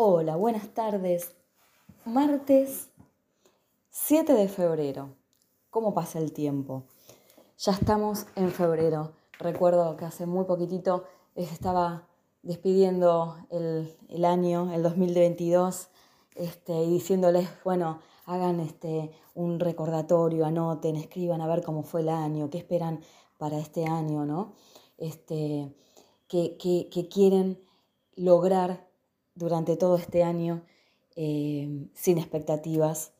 Hola, buenas tardes. Martes 7 de febrero. ¿Cómo pasa el tiempo? Ya estamos en febrero. Recuerdo que hace muy poquitito estaba despidiendo el, año, el 2022, este, y diciéndoles, bueno, hagan este, un recordatorio, anoten, escriban a ver cómo fue el año, qué esperan para este año, ¿no? Este, que, que quieren lograr durante todo este año eh, sin expectativas,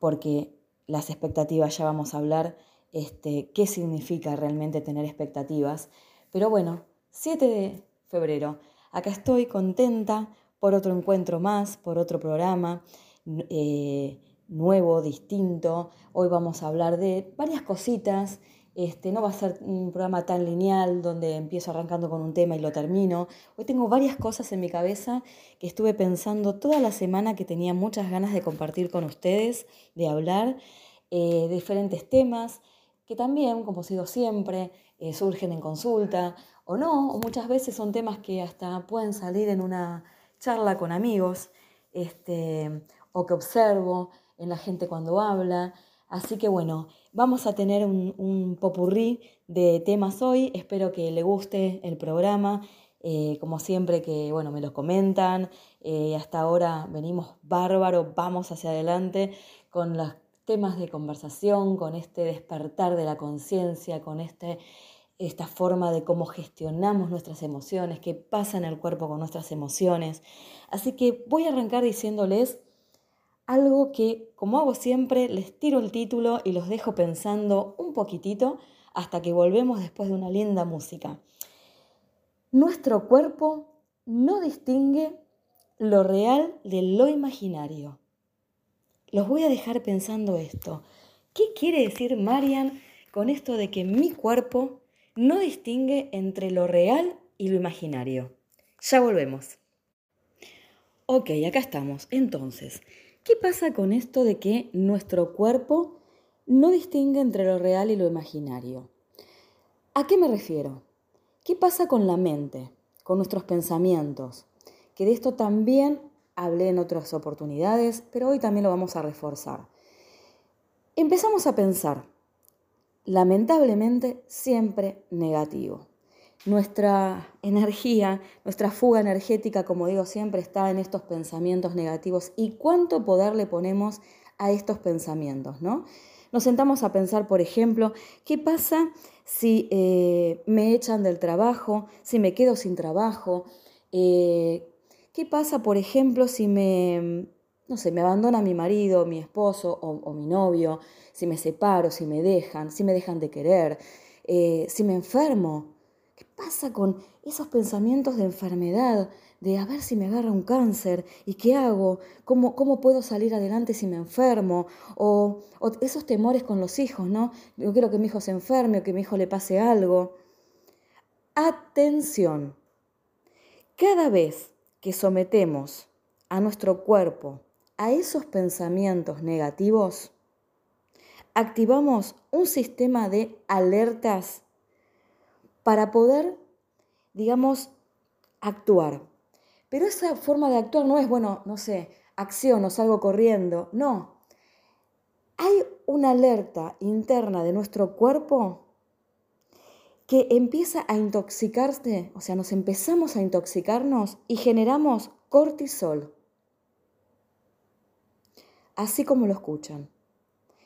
porque las expectativas ya vamos a hablar, este, qué significa realmente tener expectativas. Pero bueno, 7 de febrero, acá estoy contenta por otro encuentro más, por otro programa eh, nuevo, distinto. Hoy vamos a hablar de varias cositas este, no va a ser un programa tan lineal donde empiezo arrancando con un tema y lo termino. Hoy tengo varias cosas en mi cabeza que estuve pensando toda la semana que tenía muchas ganas de compartir con ustedes, de hablar eh, diferentes temas que también, como sido siempre, eh, surgen en consulta o no, o muchas veces son temas que hasta pueden salir en una charla con amigos este, o que observo en la gente cuando habla. Así que bueno, vamos a tener un, popurrí de temas hoy. Espero que le guste el programa. Eh, como siempre que bueno, me los comentan. Eh, hasta ahora venimos bárbaro, vamos hacia adelante con los temas de conversación, con este despertar de la conciencia, con este, esta forma de cómo gestionamos nuestras emociones, qué pasa en el cuerpo con nuestras emociones. Así que voy a arrancar diciéndoles algo que, como hago siempre, les tiro el título y los dejo pensando un poquitito hasta que volvemos después de una linda música. Nuestro cuerpo no distingue lo real de lo imaginario. Los voy a dejar pensando esto. ¿Qué quiere decir Marian con esto de que mi cuerpo no distingue entre lo real y lo imaginario? Ya volvemos. Ok, acá estamos. Entonces, ¿Qué pasa con esto de que nuestro cuerpo no distingue entre lo real y lo imaginario? ¿A qué me refiero? ¿Qué pasa con la mente, con nuestros pensamientos? Que de esto también hablé en otras oportunidades, pero hoy también lo vamos a reforzar. Empezamos a pensar, lamentablemente, siempre negativo. Nuestra energía, nuestra fuga energética, como digo siempre, está en estos pensamientos negativos y cuánto poder le ponemos a estos pensamientos, ¿no? Nos sentamos a pensar, por ejemplo, ¿qué pasa si eh, me echan del trabajo, si me quedo sin trabajo? Eh, ¿Qué pasa, por ejemplo, si me, no sé, me abandona mi marido, mi esposo o, mi novio, si me separo, si me dejan, si me dejan de querer, eh, si me enfermo? ¿Qué pasa con esos pensamientos de enfermedad, de a ver si me agarra un cáncer y qué hago? ¿Cómo, cómo puedo salir adelante si me enfermo? O, o, esos temores con los hijos, ¿no? Yo quiero que mi hijo se enferme o que mi hijo le pase algo. Atención. Cada vez que sometemos a nuestro cuerpo a esos pensamientos negativos, activamos un sistema de alertas para poder, digamos, actuar. Pero esa forma de actuar no es, bueno, no sé, acción o salgo corriendo, no. Hay una alerta interna de nuestro cuerpo que empieza a intoxicarse, o sea, nos empezamos a intoxicarnos y generamos cortisol. Así como lo escuchan.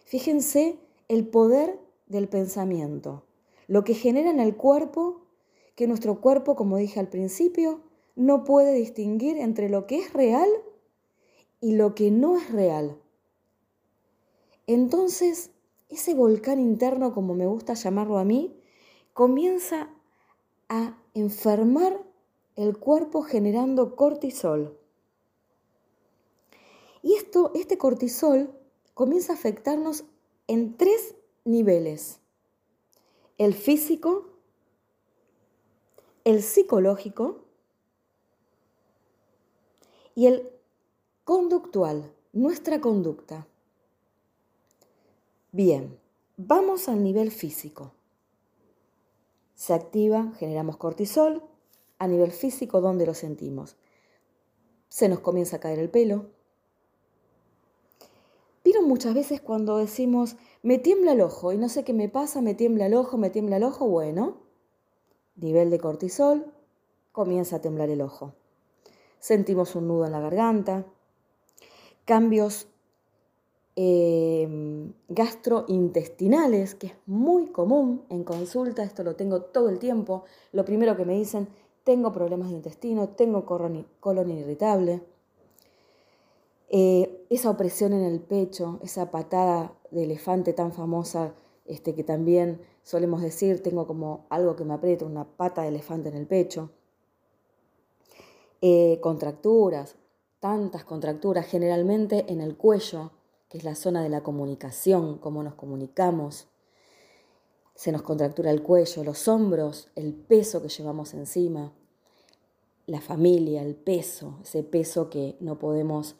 Fíjense el poder del pensamiento lo que genera en el cuerpo, que nuestro cuerpo, como dije al principio, no puede distinguir entre lo que es real y lo que no es real. Entonces, ese volcán interno, como me gusta llamarlo a mí, comienza a enfermar el cuerpo generando cortisol. Y esto, este cortisol comienza a afectarnos en tres niveles el físico, el psicológico y el conductual, nuestra conducta. Bien, vamos al nivel físico. Se activa, generamos cortisol. A nivel físico, ¿dónde lo sentimos? se nos comienza a caer el pelo. Vieron muchas veces cuando decimos, me tiembla el ojo y no sé qué me pasa, me tiembla el ojo, me tiembla el ojo, bueno, nivel de cortisol, comienza a temblar el ojo. Sentimos un nudo en la garganta, cambios eh, gastrointestinales, que es muy común en consulta, esto lo tengo todo el tiempo. Lo primero que me dicen, tengo problemas de intestino, tengo colon irritable. Eh, esa opresión en el pecho, esa patada de elefante tan famosa este, que también solemos decir, tengo como algo que me aprieta, una pata de elefante en el pecho. Eh, contracturas, tantas contracturas, generalmente en el cuello, que es la zona de la comunicación, cómo nos comunicamos. Se nos contractura el cuello, los hombros, el peso que llevamos encima, la familia, el peso, ese peso que no podemos,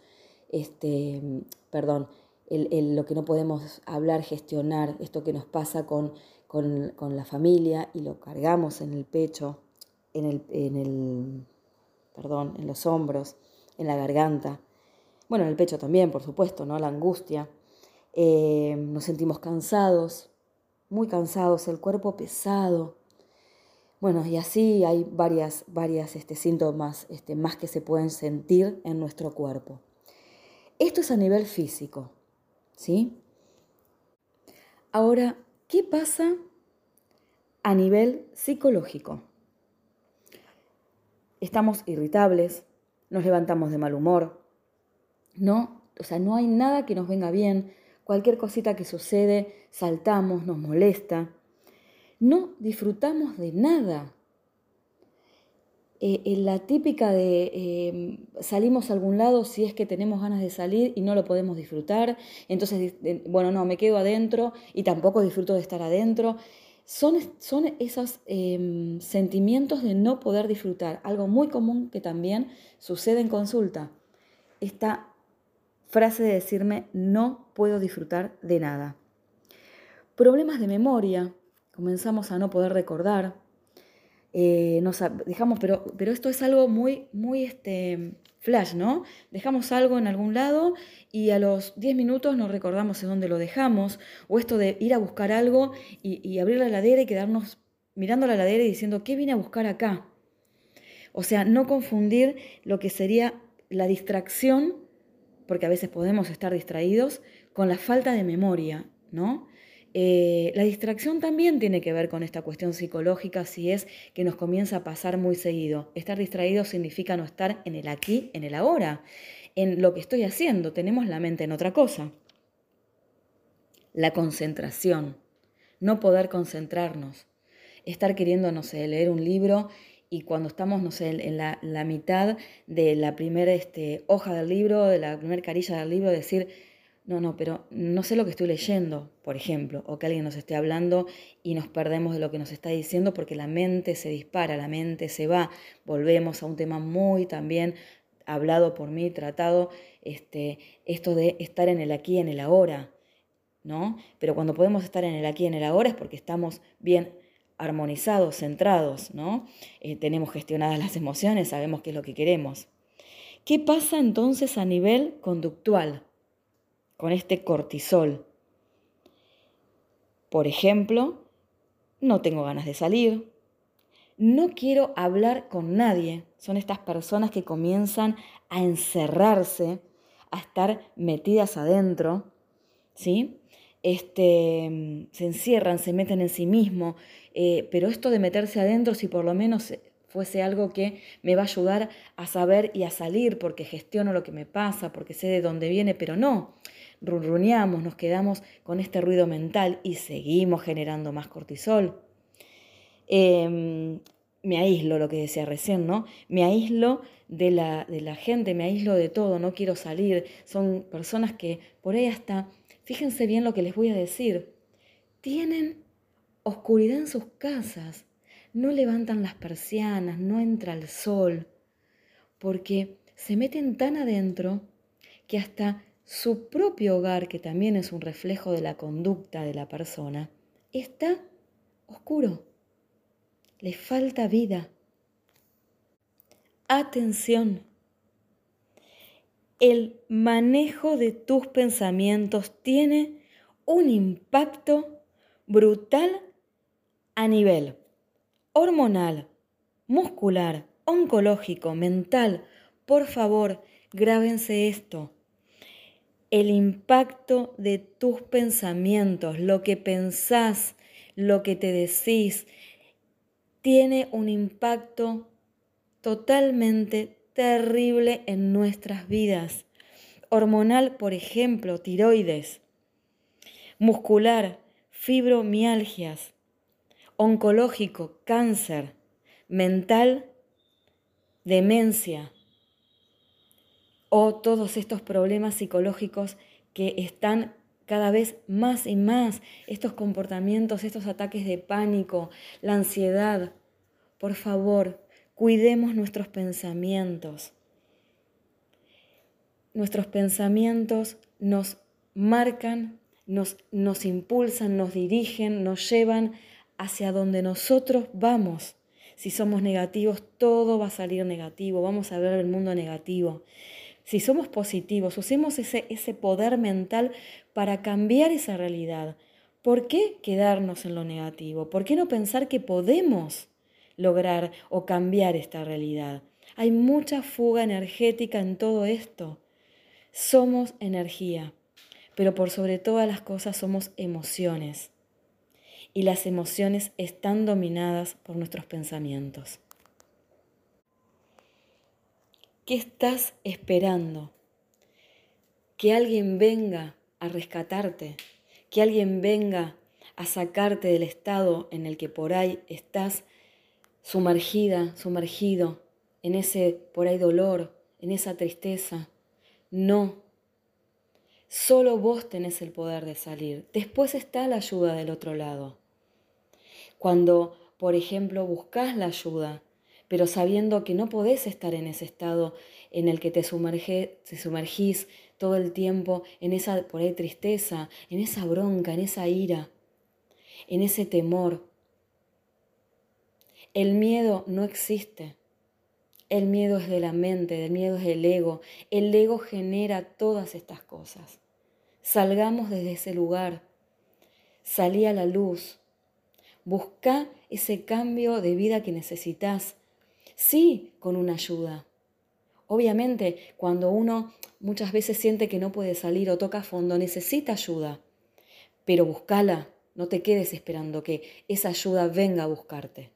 este, perdón, lo que no podemos hablar, gestionar, esto que nos pasa con, con, la familia y lo cargamos en el pecho, en el, en el, perdón, en los hombros, en la garganta. Bueno, en el pecho también, por supuesto, ¿no? La angustia. Eh, nos sentimos cansados, muy cansados, el cuerpo pesado. Bueno, y así hay varias, varias este, síntomas este, más que se pueden sentir en nuestro cuerpo. Esto es a nivel físico, ¿sí? Ahora, ¿qué pasa a nivel psicológico? Estamos irritables, nos levantamos de mal humor, ¿no? O sea, no hay nada que nos venga bien, cualquier cosita que sucede, saltamos, nos molesta. No disfrutamos de nada. Eh, la típica de eh, salimos a algún lado si es que tenemos ganas de salir y no lo podemos disfrutar, entonces, bueno, no, me quedo adentro y tampoco disfruto de estar adentro. Son, son esos em, sentimientos de no poder disfrutar, algo muy común que también sucede en consulta. Esta frase de decirme no puedo disfrutar de nada. Problemas de memoria, comenzamos a no poder recordar, eh, nos dejamos, pero, pero esto es algo muy, muy este, flash, ¿no? Dejamos algo en algún lado y a los 10 minutos nos recordamos en dónde lo dejamos, o esto de ir a buscar algo y, y abrir la heladera y quedarnos mirando la heladera y diciendo, ¿qué vine a buscar acá? O sea, no confundir lo que sería la distracción porque a veces podemos estar distraídos, con la falta de memoria, ¿no? Eh, la distracción también tiene que ver con esta cuestión psicológica si es que nos comienza a pasar muy seguido. Estar distraído significa no estar en el aquí, en el ahora, en lo que estoy haciendo. Tenemos la mente en otra cosa. La concentración, no poder concentrarnos, estar queriendo, no sé, leer un libro y cuando estamos, no sé, en la, mitad de la primera este, hoja del libro, de la primera carilla del libro, decir, no, no, pero no sé lo que estoy leyendo, por ejemplo, o que alguien nos esté hablando y nos perdemos de lo que nos está diciendo porque la mente se dispara, la mente se va, volvemos a un tema muy también hablado por mí, tratado, este, esto de estar en el aquí, en el ahora, ¿no? Pero cuando podemos estar en el aquí, en el ahora es porque estamos bien armonizados, centrados, ¿no? Eh, tenemos gestionadas las emociones, sabemos qué es lo que queremos. ¿Qué pasa entonces a nivel conductual con este cortisol? Por ejemplo, no tengo ganas de salir, no quiero hablar con nadie. Son estas personas que comienzan a encerrarse, a estar metidas adentro, ¿sí? Este, se encierran, se meten en sí mismos, eh, pero esto de meterse adentro, si por lo menos fuese algo que me va a ayudar a saber y a salir porque gestiono lo que me pasa, porque sé de dónde viene, pero no, runruneamos, nos quedamos con este ruido mental y seguimos generando más cortisol. Em, me aíslo, lo que decía recién, ¿no? Me aíslo de la, de la gente, me aíslo de todo, no quiero salir. Son personas que por ahí hasta, fíjense bien lo que les voy a decir, tienen oscuridad en sus casas, no levantan las persianas, no entra el sol, porque se meten tan adentro que hasta su propio hogar, que también es un reflejo de la conducta de la persona, está oscuro. Le falta vida. Atención. el manejo de tus pensamientos tiene un impacto brutal a nivel hormonal, muscular, oncológico, mental. Por favor, grábense esto. El impacto de tus pensamientos, lo que pensás, lo que te decís, tiene un impacto totalmente terrible en nuestras vidas. Hormonal, por ejemplo, tiroides. Muscular, fibromialgias. Oncológico, cáncer. Mental, demencia. O todos estos problemas psicológicos que están cada vez más y más estos comportamientos, estos ataques de pánico, la ansiedad. Por favor, cuidemos nuestros pensamientos. Nuestros pensamientos nos marcan, nos, nos impulsan, nos dirigen, nos llevan hacia donde nosotros vamos. Si somos negativos, todo va a salir negativo, vamos a ver el mundo negativo. Si somos positivos, usemos ese, ese poder mental para cambiar esa realidad. ¿Por qué quedarnos en lo negativo? ¿Por qué no pensar que podemos lograr o cambiar esta realidad? Hay mucha fuga energética en todo esto. Somos energía, pero por sobre todas las cosas somos emociones. Y las emociones están dominadas por nuestros pensamientos. ¿Qué estás esperando? Que alguien venga a rescatarte, que alguien venga a sacarte del estado en el que por ahí estás sumergida, sumergido en ese por ahí dolor, en esa tristeza. No. Solo vos tenés el poder de salir. Después está la ayuda del otro lado. Cuando, por ejemplo, buscas la ayuda pero sabiendo que no podés estar en ese estado en el que te, sumerge, te sumergís todo el tiempo en esa por ahí tristeza, en esa bronca, en esa ira, en ese temor. El miedo no existe. El miedo es de la mente, el miedo es del ego. El ego genera todas estas cosas. Salgamos desde ese lugar. Salí a la luz. Busca ese cambio de vida que necesitas sí con una ayuda. Obviamente, cuando uno muchas veces siente que no puede salir o toca fondo, necesita ayuda, pero búscala, no te quedes esperando que esa ayuda venga a buscarte.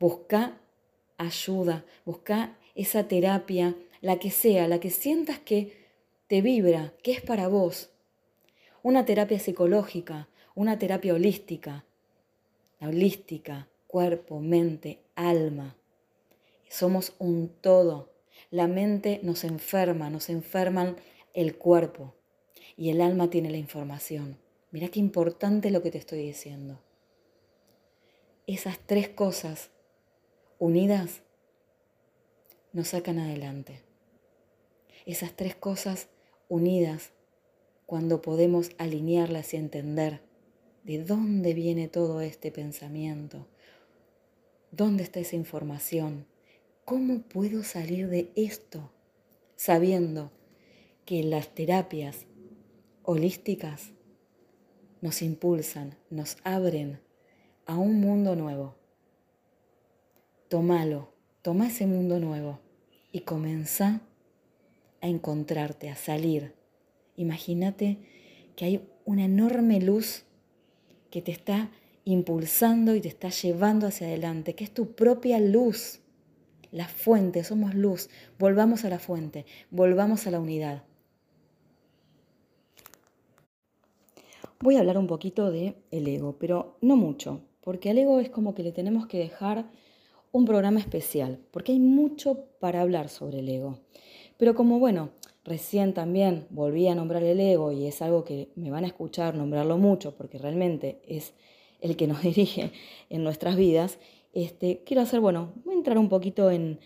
Busca ayuda, busca esa terapia, la que sea, la que sientas que te vibra, que es para vos. Una terapia psicológica, una terapia holística, holística, cuerpo, mente, alma. Somos un todo. La mente nos enferma, nos enferman el cuerpo y el alma tiene la información. Mira qué importante lo que te estoy diciendo. Esas tres cosas unidas nos sacan adelante. Esas tres cosas unidas cuando podemos alinearlas y entender de dónde viene todo este pensamiento, ¿Dónde está esa información? ¿Cómo puedo salir de esto? Sabiendo que las terapias holísticas nos impulsan, nos abren a un mundo nuevo. Tómalo, toma ese mundo nuevo y comienza a encontrarte, a salir. Imagínate que hay una enorme luz que te está impulsando y te está llevando hacia adelante, que es tu propia luz, la fuente, somos luz. Volvamos a la fuente, volvamos a la unidad. Voy a hablar un poquito de el ego, pero no mucho, porque al ego es como que le tenemos que dejar un programa especial, porque hay mucho para hablar sobre el ego. Pero como bueno, recién también volví a nombrar el ego y es algo que me van a escuchar nombrarlo mucho, porque realmente es el que nos dirige en nuestras vidas, este, quiero hacer, bueno, voy a entrar un poquito en,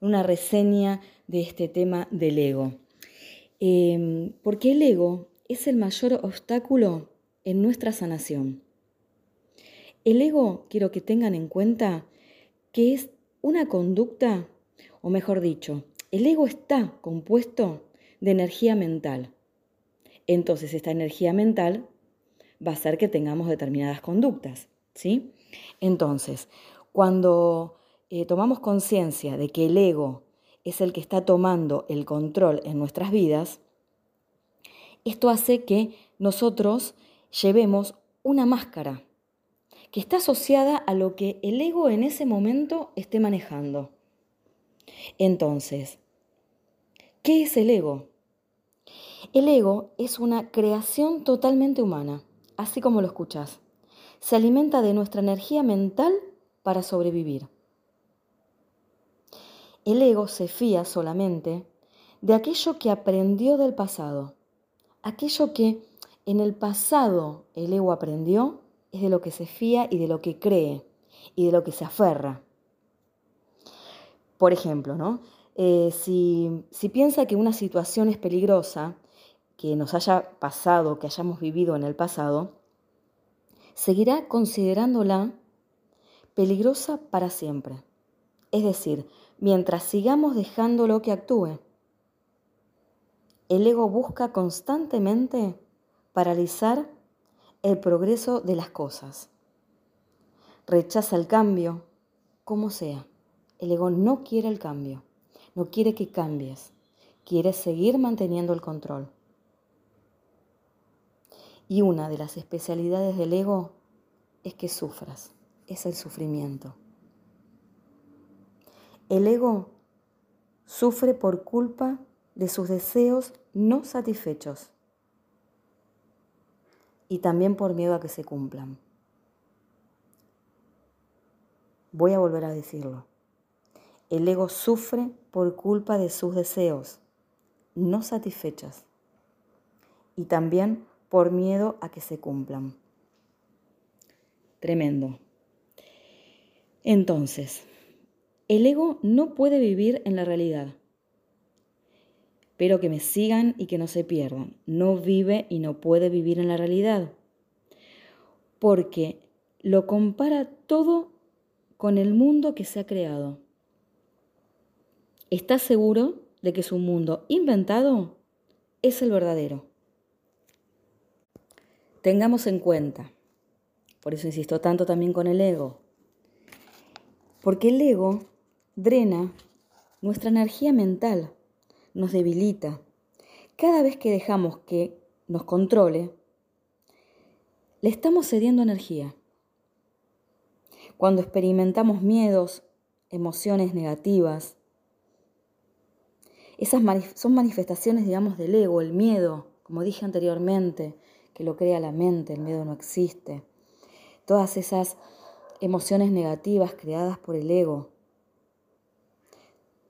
una reseña de este tema del ego. Em, porque el ego es el mayor obstáculo en nuestra sanación. El ego, quiero que tengan en cuenta, que es una conducta, o mejor dicho, el ego está compuesto de energía mental. Entonces esta energía mental va a hacer que tengamos determinadas conductas, ¿sí? Entonces, cuando eh, tomamos conciencia de que el ego es el que está tomando el control en nuestras vidas, esto hace que nosotros llevemos una máscara que está asociada a lo que el ego en ese momento esté manejando. Entonces, ¿qué es el ego? El ego es una creación totalmente humana, así como lo escuchas. Se alimenta de nuestra energía mental para sobrevivir. El ego se fía solamente de aquello que aprendió del pasado. Aquello que en el pasado el ego aprendió es de lo que se fía y de lo que cree y de lo que se aferra. Por ejemplo, ¿no? Eh, si, si piensa que una situación es peligrosa, que nos haya pasado, que hayamos vivido en el pasado, seguirá considerándola peligrosa para siempre. Es decir, mientras sigamos dejándolo que actúe. El ego busca constantemente paralizar el progreso de las cosas. Rechaza el cambio, como sea. El ego no quiere el cambio, no quiere que cambies, quiere seguir manteniendo el control. Y una de las especialidades del ego es que sufras, es el sufrimiento. El ego sufre por culpa de sus deseos no satisfechos y también por miedo a que se cumplan. Voy a volver a decirlo. El ego sufre por culpa de sus deseos no satisfechos y también por miedo a que se cumplan. Tremendo. Entonces, el ego no puede vivir en la realidad. Pero que me sigan y que no se pierdan. No vive y no puede vivir en la realidad. Porque lo compara todo con el mundo que se ha creado. Está seguro de que su mundo inventado es el verdadero. Tengamos en cuenta, por eso insisto tanto también con el ego, porque el ego drena nuestra energía mental, nos debilita. Cada vez que dejamos que nos controle, le estamos cediendo energía. Cuando experimentamos miedos, emociones negativas, esas son manifestaciones, digamos, del ego, el miedo, como dije anteriormente, que lo crea la mente, el miedo no existe. Todas esas emociones negativas creadas por el ego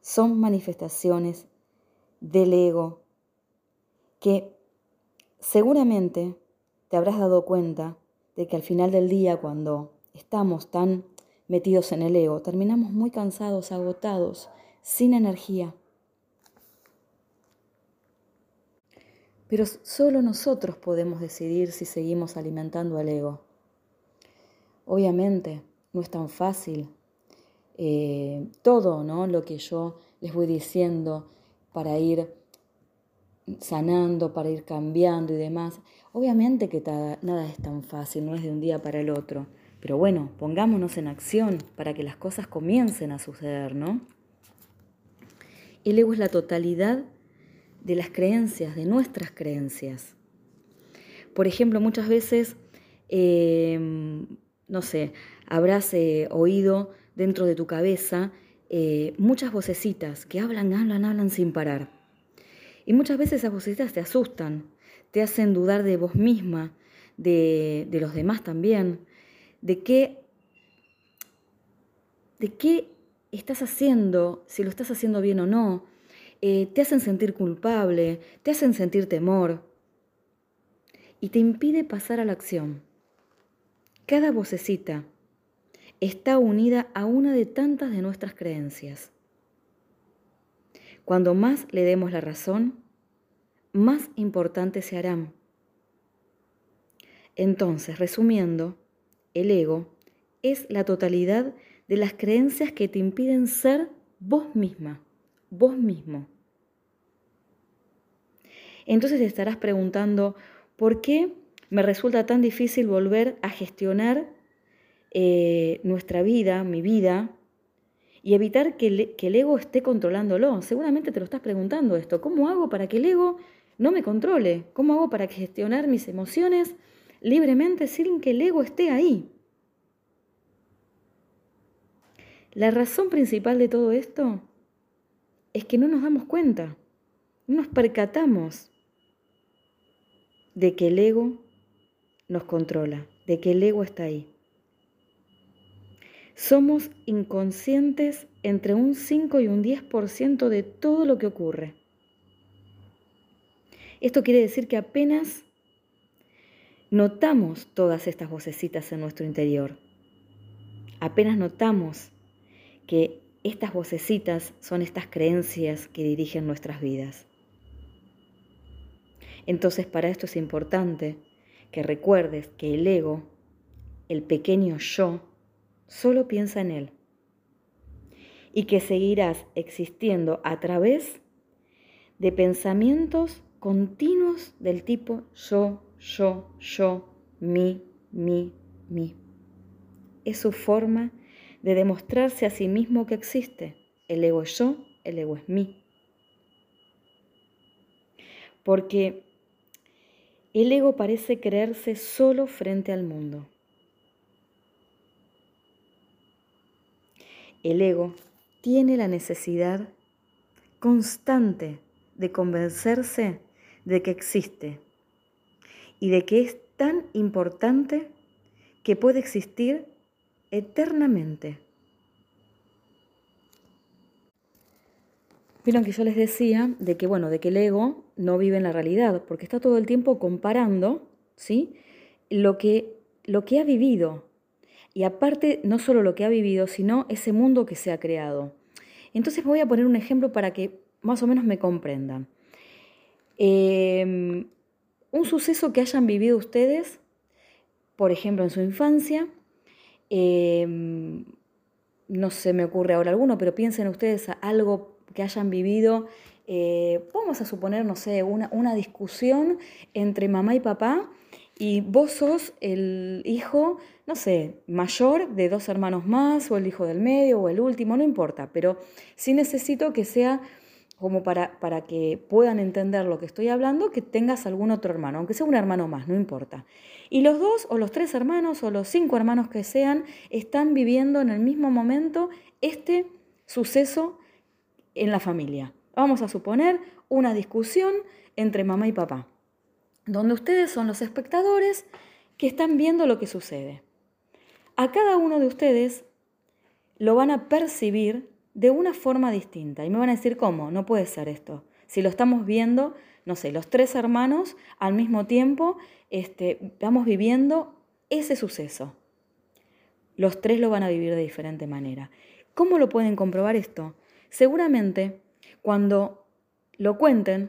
son manifestaciones del ego que seguramente te habrás dado cuenta de que al final del día, cuando estamos tan metidos en el ego, terminamos muy cansados, agotados, sin energía. Pero solo nosotros podemos decidir si seguimos alimentando al ego. Obviamente, no es tan fácil eh, todo ¿no? lo que yo les voy diciendo para ir sanando, para ir cambiando y demás. Obviamente que nada es tan fácil, no es de un día para el otro. Pero bueno, pongámonos en acción para que las cosas comiencen a suceder, ¿no? El ego es la totalidad de las creencias, de nuestras creencias. Por ejemplo, muchas veces, eh, no sé, habrás eh, oído dentro de tu cabeza eh, muchas vocecitas que hablan, hablan, hablan sin parar. Y muchas veces esas vocecitas te asustan, te hacen dudar de vos misma, de, de los demás también, de qué, de qué estás haciendo, si lo estás haciendo bien o no, eh, te hacen sentir culpable, te hacen sentir temor y te impide pasar a la acción. Cada vocecita está unida a una de tantas de nuestras creencias. Cuando más le demos la razón, más importantes se harán. Entonces, resumiendo, el ego es la totalidad de las creencias que te impiden ser vos misma, vos mismo. Entonces estarás preguntando, ¿por qué me resulta tan difícil volver a gestionar eh, nuestra vida, mi vida, y evitar que, que el ego esté controlándolo? Seguramente te lo estás preguntando esto. ¿Cómo hago para que el ego no me controle? ¿Cómo hago para gestionar mis emociones libremente sin que el ego esté ahí? La razón principal de todo esto es que no nos damos cuenta, no nos percatamos de que el ego nos controla, de que el ego está ahí. Somos inconscientes entre un 5 y un 10% de todo lo que ocurre. Esto quiere decir que apenas notamos todas estas vocecitas en nuestro interior. Apenas notamos que estas vocecitas son estas creencias que dirigen nuestras vidas. Entonces para esto es importante que recuerdes que el ego, el pequeño yo, solo piensa en él y que seguirás existiendo a través de pensamientos continuos del tipo yo, yo, yo, mi, mi, mi. Es su forma de demostrarse a sí mismo que existe. El ego es yo, el ego es mí. Porque el ego parece creerse solo frente al mundo. El ego tiene la necesidad constante de convencerse de que existe y de que es tan importante que puede existir eternamente. Vieron que yo les decía de que, bueno, de que el ego no vive en la realidad, porque está todo el tiempo comparando, ¿sí? Lo que, lo que ha vivido. Y aparte, no solo lo que ha vivido, sino ese mundo que se ha creado. Entonces voy a poner un ejemplo para que más o menos me comprendan. Em, un suceso que hayan vivido ustedes, por ejemplo, en su infancia, em, no se me ocurre ahora alguno, pero piensen ustedes algo que hayan vivido, eh, vamos a suponer, no sé, una, una discusión entre mamá y papá y vos sos el hijo, no sé, mayor de dos hermanos más, o el hijo del medio, o el último, no importa, pero sí necesito que sea como para, para que puedan entender lo que estoy hablando, que tengas algún otro hermano, aunque sea un hermano más, no importa. Y los dos, o los tres hermanos, o los cinco hermanos que sean, están viviendo en el mismo momento este suceso en la familia. Vamos a suponer una discusión entre mamá y papá, donde ustedes son los espectadores que están viendo lo que sucede. A cada uno de ustedes lo van a percibir de una forma distinta y me van a decir cómo, no puede ser esto. Si lo estamos viendo, no sé, los tres hermanos al mismo tiempo, este, estamos viviendo ese suceso. Los tres lo van a vivir de diferente manera. ¿Cómo lo pueden comprobar esto? seguramente cuando lo cuenten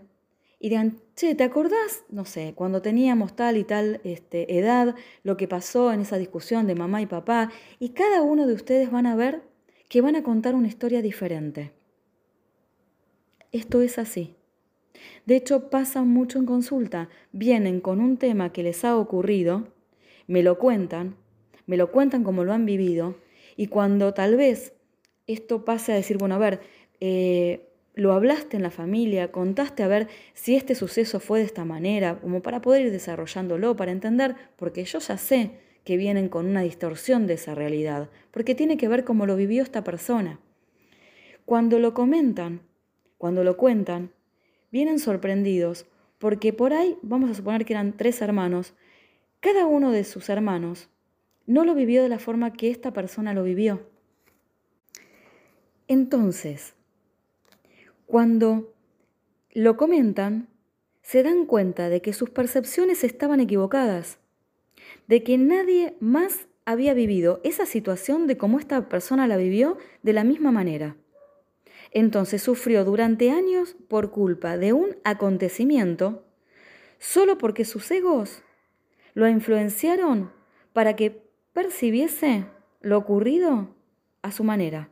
y digan, che, ¿te acordás? No sé, cuando teníamos tal y tal este, edad, lo que pasó en esa discusión de mamá y papá, y cada uno de ustedes van a ver que van a contar una historia diferente. Esto es así. De hecho, pasa mucho en consulta. Vienen con un tema que les ha ocurrido, me lo cuentan, me lo cuentan como lo han vivido, y cuando tal vez esto pase a decir, bueno, a ver, eh, lo hablaste en la familia, contaste a ver si este suceso fue de esta manera, como para poder ir desarrollándolo, para entender, porque yo ya sé que vienen con una distorsión de esa realidad, porque tiene que ver cómo lo vivió esta persona. Cuando lo comentan, cuando lo cuentan, vienen sorprendidos, porque por ahí, vamos a suponer que eran tres hermanos, cada uno de sus hermanos no lo vivió de la forma que esta persona lo vivió. Entonces, cuando lo comentan, se dan cuenta de que sus percepciones estaban equivocadas, de que nadie más había vivido esa situación de cómo esta persona la vivió de la misma manera. Entonces sufrió durante años por culpa de un acontecimiento solo porque sus egos lo influenciaron para que percibiese lo ocurrido a su manera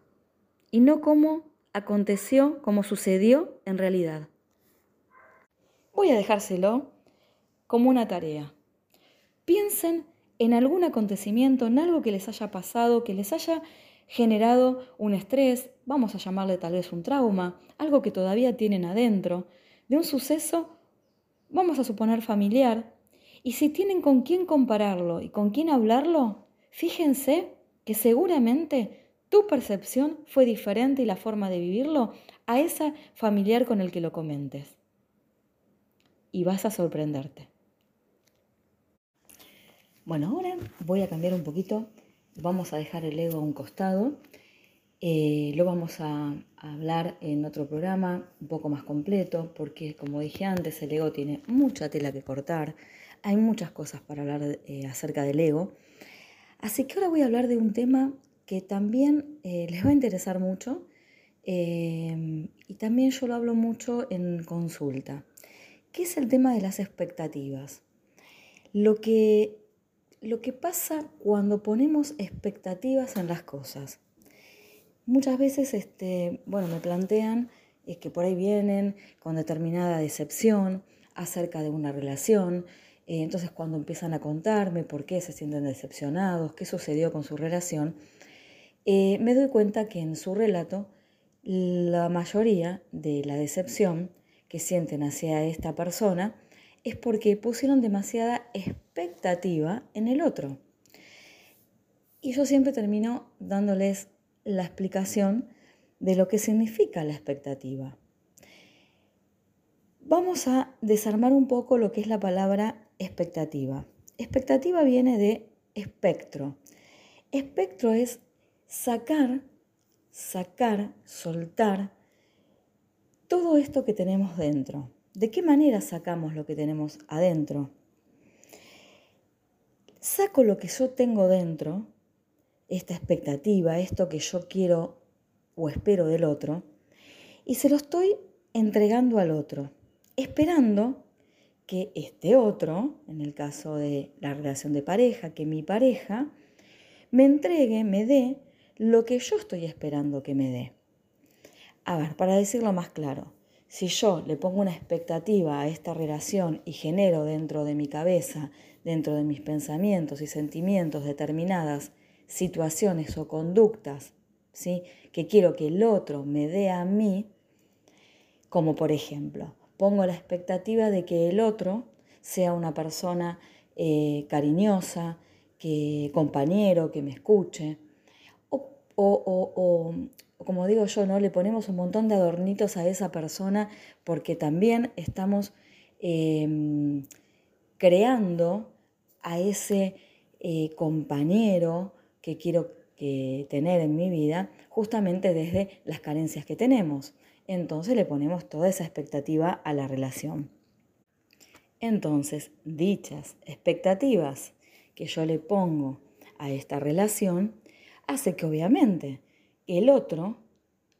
y no como aconteció como sucedió en realidad. Voy a dejárselo como una tarea. Piensen en algún acontecimiento, en algo que les haya pasado, que les haya generado un estrés, vamos a llamarle tal vez un trauma, algo que todavía tienen adentro, de un suceso, vamos a suponer familiar, y si tienen con quién compararlo y con quién hablarlo, fíjense que seguramente tu percepción fue diferente y la forma de vivirlo a esa familiar con el que lo comentes. Y vas a sorprenderte. Bueno, ahora voy a cambiar un poquito, vamos a dejar el ego a un costado, eh, lo vamos a, hablar en otro programa un poco más completo, porque como dije antes, el ego tiene mucha tela que cortar, hay muchas cosas para hablar eh, acerca del ego. Así que ahora voy a hablar de un tema que también eh, les va a interesar mucho y también yo lo hablo mucho en consulta, que es el tema de las expectativas. Lo que lo que pasa cuando ponemos expectativas en las cosas. Muchas veces, este, bueno, me plantean es que por ahí vienen con determinada decepción acerca de una relación. Eh, entonces, cuando empiezan a contarme por qué se sienten decepcionados, qué sucedió con su relación, eh, me doy cuenta que en su relato la mayoría de la decepción que sienten hacia esta persona es porque pusieron demasiada expectativa en el otro. Y yo siempre termino dándoles la explicación de lo que significa la expectativa. Vamos a desarmar un poco lo que es la palabra expectativa. Expectativa viene de espectro. Espectro es sacar, sacar, soltar todo esto que tenemos dentro. ¿De qué manera sacamos lo que tenemos adentro? Saco lo que yo tengo dentro, esta expectativa, esto que yo quiero o espero del otro, y se lo estoy entregando al otro, esperando que este otro, en el caso de la relación de pareja, que mi pareja, me entregue, me dé lo que yo estoy esperando que me dé. A ver, para decirlo más claro, si yo le pongo una expectativa a esta relación y genero dentro de mi cabeza, dentro de mis pensamientos y sentimientos determinadas situaciones o conductas, ¿sí? que quiero que el otro me dé a mí, como por ejemplo, pongo la expectativa de que el otro sea una persona eh, cariñosa, que compañero, que me escuche, o, como digo yo, ¿no? Le ponemos un montón de adornitos a esa persona porque también estamos em, creando a ese eh, compañero que quiero tener en mi vida justamente desde las carencias que tenemos. Entonces le ponemos toda esa expectativa a la relación. Entonces, dichas expectativas que yo le pongo a esta relación hace que obviamente el otro,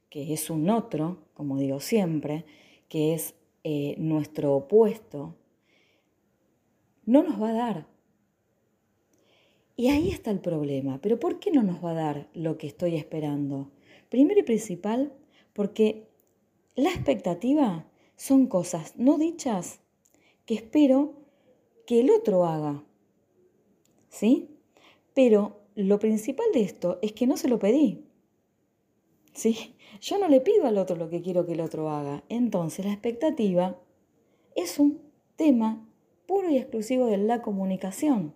que es un otro, como digo siempre, que es eh, nuestro opuesto, no nos va a dar. Y ahí está el problema. Pero ¿por qué no nos va a dar lo que estoy esperando? Primero y principal, porque la expectativa son cosas no dichas que espero que el otro haga. ¿Sí? Pero lo principal de esto es que no se lo pedí. ¿Sí? Yo no le pido al otro lo que quiero que el otro haga. Entonces la expectativa es un tema puro y exclusivo de la comunicación.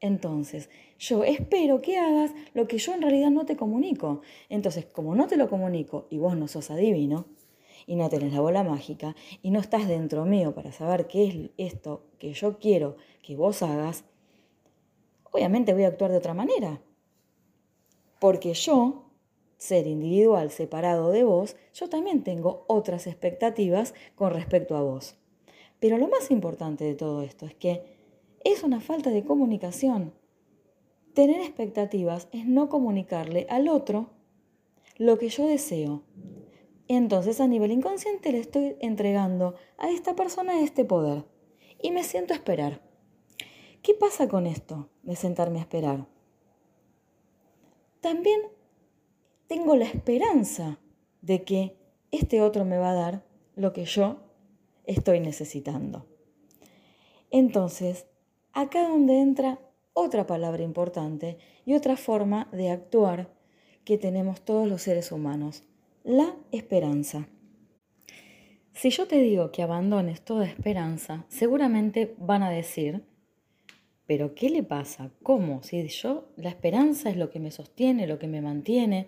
Entonces, yo espero que hagas lo que yo en realidad no te comunico. Entonces, como no te lo comunico y vos no sos adivino, y no tenés la bola mágica, y no estás dentro mío para saber qué es esto que yo quiero que vos hagas, obviamente voy a actuar de otra manera. Porque yo ser individual separado de vos, yo también tengo otras expectativas con respecto a vos. Pero lo más importante de todo esto es que es una falta de comunicación. Tener expectativas es no comunicarle al otro lo que yo deseo. Entonces a nivel inconsciente le estoy entregando a esta persona este poder y me siento esperar. ¿Qué pasa con esto de sentarme a esperar? También tengo la esperanza de que este otro me va a dar lo que yo estoy necesitando. Entonces, acá donde entra otra palabra importante y otra forma de actuar que tenemos todos los seres humanos, la esperanza. Si yo te digo que abandones toda esperanza, seguramente van a decir, pero ¿qué le pasa? ¿Cómo? Si yo, la esperanza es lo que me sostiene, lo que me mantiene.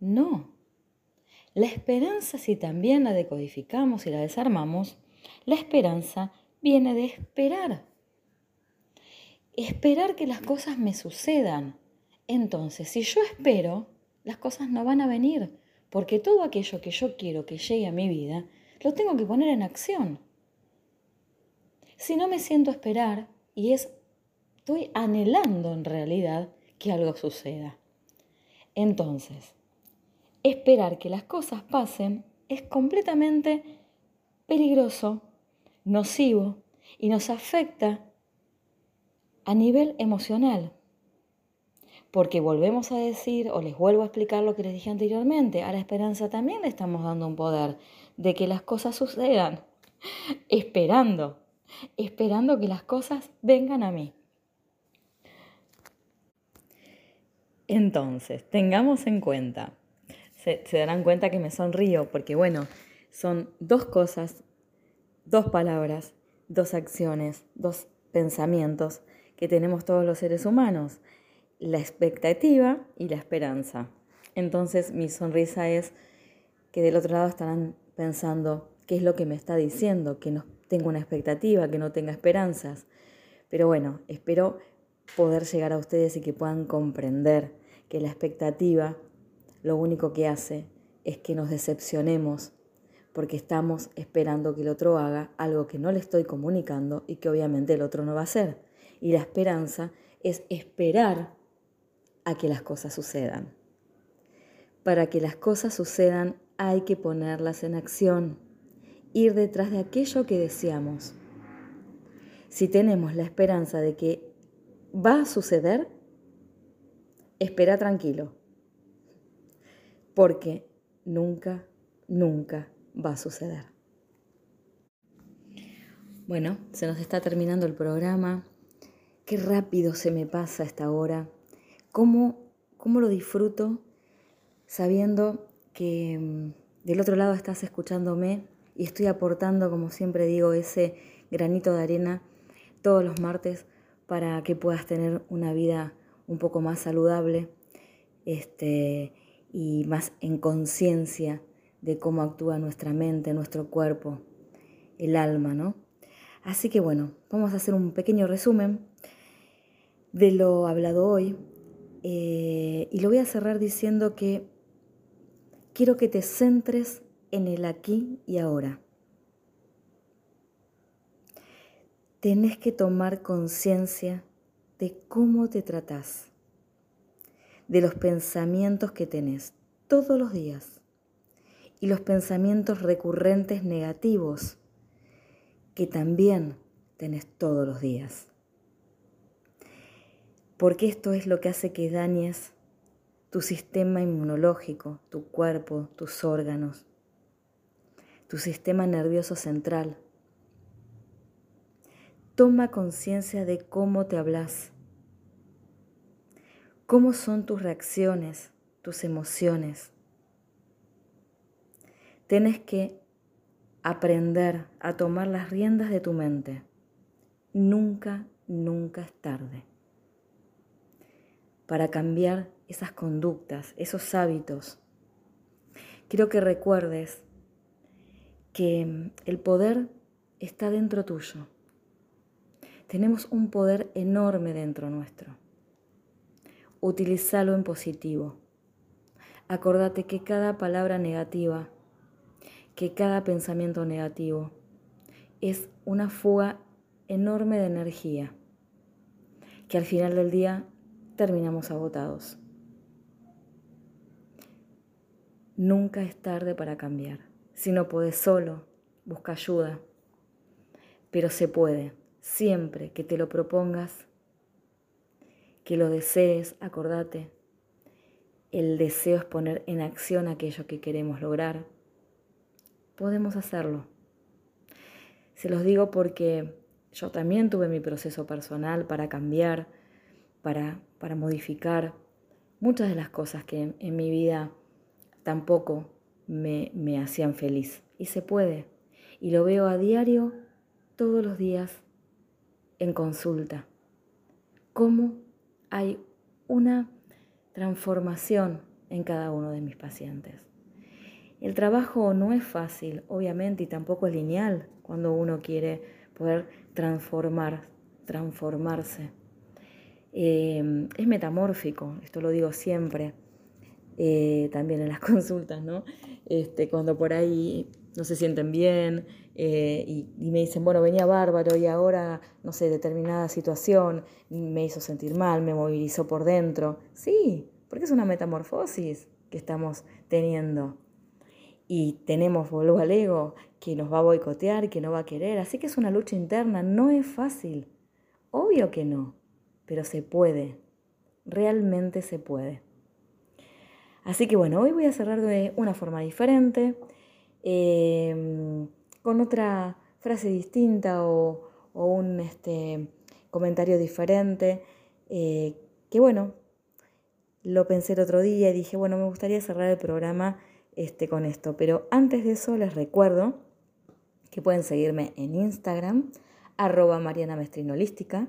No. La esperanza, si también la decodificamos y la desarmamos, la esperanza viene de esperar. Esperar que las cosas me sucedan. Entonces, si yo espero, las cosas no van a venir, porque todo aquello que yo quiero que llegue a mi vida, lo tengo que poner en acción. Si no me siento a esperar y es, estoy anhelando en realidad que algo suceda. Entonces, esperar que las cosas pasen es completamente peligroso, nocivo y nos afecta a nivel emocional. Porque volvemos a decir, o les vuelvo a explicar lo que les dije anteriormente, a la esperanza también le estamos dando un poder de que las cosas sucedan, esperando, esperando que las cosas vengan a mí. Entonces, tengamos en cuenta, se, darán cuenta que me sonrío, porque bueno, son dos cosas, dos palabras, dos acciones, dos pensamientos que tenemos todos los seres humanos la expectativa y la esperanza. Entonces mi sonrisa es que del otro lado estarán pensando qué es lo que me está diciendo, que no tengo una expectativa, que no tenga esperanzas. Pero bueno, espero poder llegar a ustedes y que puedan comprender que la expectativa lo único que hace es que nos decepcionemos porque estamos esperando que el otro haga algo que no le estoy comunicando y que obviamente el otro no va a hacer. Y la esperanza es esperar a que las cosas sucedan. Para que las cosas sucedan hay que ponerlas en acción, ir detrás de aquello que deseamos. Si tenemos la esperanza de que va a suceder, espera tranquilo, porque nunca, nunca va a suceder. Bueno, se nos está terminando el programa. Qué rápido se me pasa esta hora cómo, lo disfruto sabiendo que mm, del otro lado estás escuchándome y estoy aportando, como siempre digo, ese granito de arena todos los martes para que puedas tener una vida un poco más saludable este, y más en conciencia de cómo actúa nuestra mente, nuestro cuerpo, el alma, ¿no? Así que bueno, vamos a hacer un pequeño resumen de lo hablado hoy. Eh, y lo voy a cerrar diciendo que quiero que te centres en el aquí y ahora. Tenés que tomar conciencia de cómo te tratás, de los pensamientos que tenés todos los días y los pensamientos recurrentes negativos que también tenés todos los días porque esto es lo que hace que dañes tu sistema inmunológico, tu cuerpo, tus órganos, tu sistema nervioso central. Toma conciencia de cómo te hablas, cómo son tus reacciones, tus emociones. Tienes que aprender a tomar las riendas de tu mente. Nunca, nunca es tarde para cambiar esas conductas, esos hábitos. Quiero que recuerdes que el poder está dentro tuyo. Tenemos un poder enorme dentro nuestro. Utilízalo en positivo. Acordate que cada palabra negativa, que cada pensamiento negativo es una fuga enorme de energía que al final del día terminamos agotados. Nunca es tarde para cambiar. Si no puedes solo, busca ayuda. Pero se puede, siempre que te lo propongas, que lo desees, acordate el deseo es poner en acción aquello que queremos lograr, podemos hacerlo. Se los digo porque yo también tuve mi proceso personal para cambiar, para, para modificar muchas de las cosas que en, mi vida tampoco me, me hacían feliz. Y se puede. Y lo veo a diario, todos los días, en consulta. Cómo hay una transformación en cada uno de mis pacientes. El trabajo no es fácil, obviamente, y tampoco es lineal cuando uno quiere poder transformar, transformarse. Eh, es metamórfico, esto lo digo siempre, eh, también en las consultas, ¿no? Este, cuando por ahí no se sienten bien eh, y, y, me dicen, bueno, venía bárbaro y ahora, no sé, determinada situación me hizo sentir mal, me movilizó por dentro. Sí, porque es una metamorfosis que estamos teniendo y tenemos, vuelvo al ego, que nos va a boicotear, que no va a querer. Así que es una lucha interna, no es fácil. Obvio que no, pero se puede, realmente se puede. Así que bueno, hoy voy a cerrar de una forma diferente, em, con otra frase distinta o, un este, comentario diferente, eh, que bueno, lo pensé el otro día y dije, bueno, me gustaría cerrar el programa este, con esto. Pero antes de eso les recuerdo que pueden seguirme en Instagram, arroba Mariana Mestrinolística,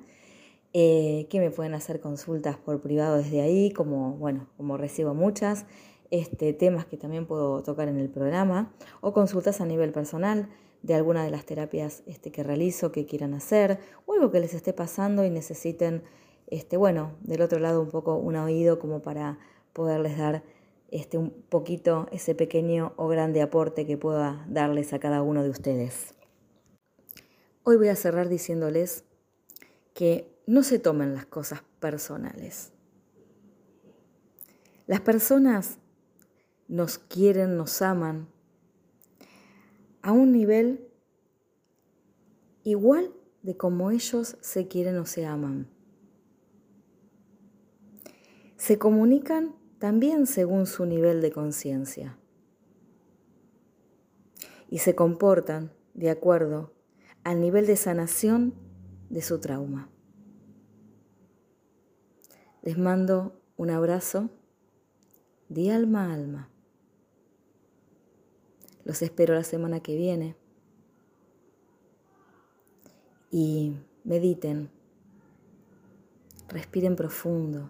eh, que me pueden hacer consultas por privado desde ahí, como, bueno, como recibo muchas, este, temas que también puedo tocar en el programa, o consultas a nivel personal de alguna de las terapias este, que realizo, que quieran hacer, o algo que les esté pasando y necesiten, este, bueno, del otro lado un poco un oído como para poderles dar este, un poquito ese pequeño o grande aporte que pueda darles a cada uno de ustedes. Hoy voy a cerrar diciéndoles que no se tomen las cosas personales. Las personas nos quieren, nos aman a un nivel igual de como ellos se quieren o se aman. Se comunican también según su nivel de conciencia. Y se comportan de acuerdo al nivel de sanación de su trauma. Les mando un abrazo de alma a alma. Los espero la semana que viene. Y mediten, respiren profundo,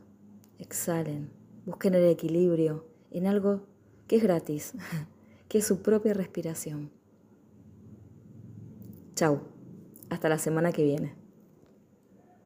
exhalen Busquen el equilibrio en algo que es gratis, que es su propia respiración. Chau, hasta la semana que viene.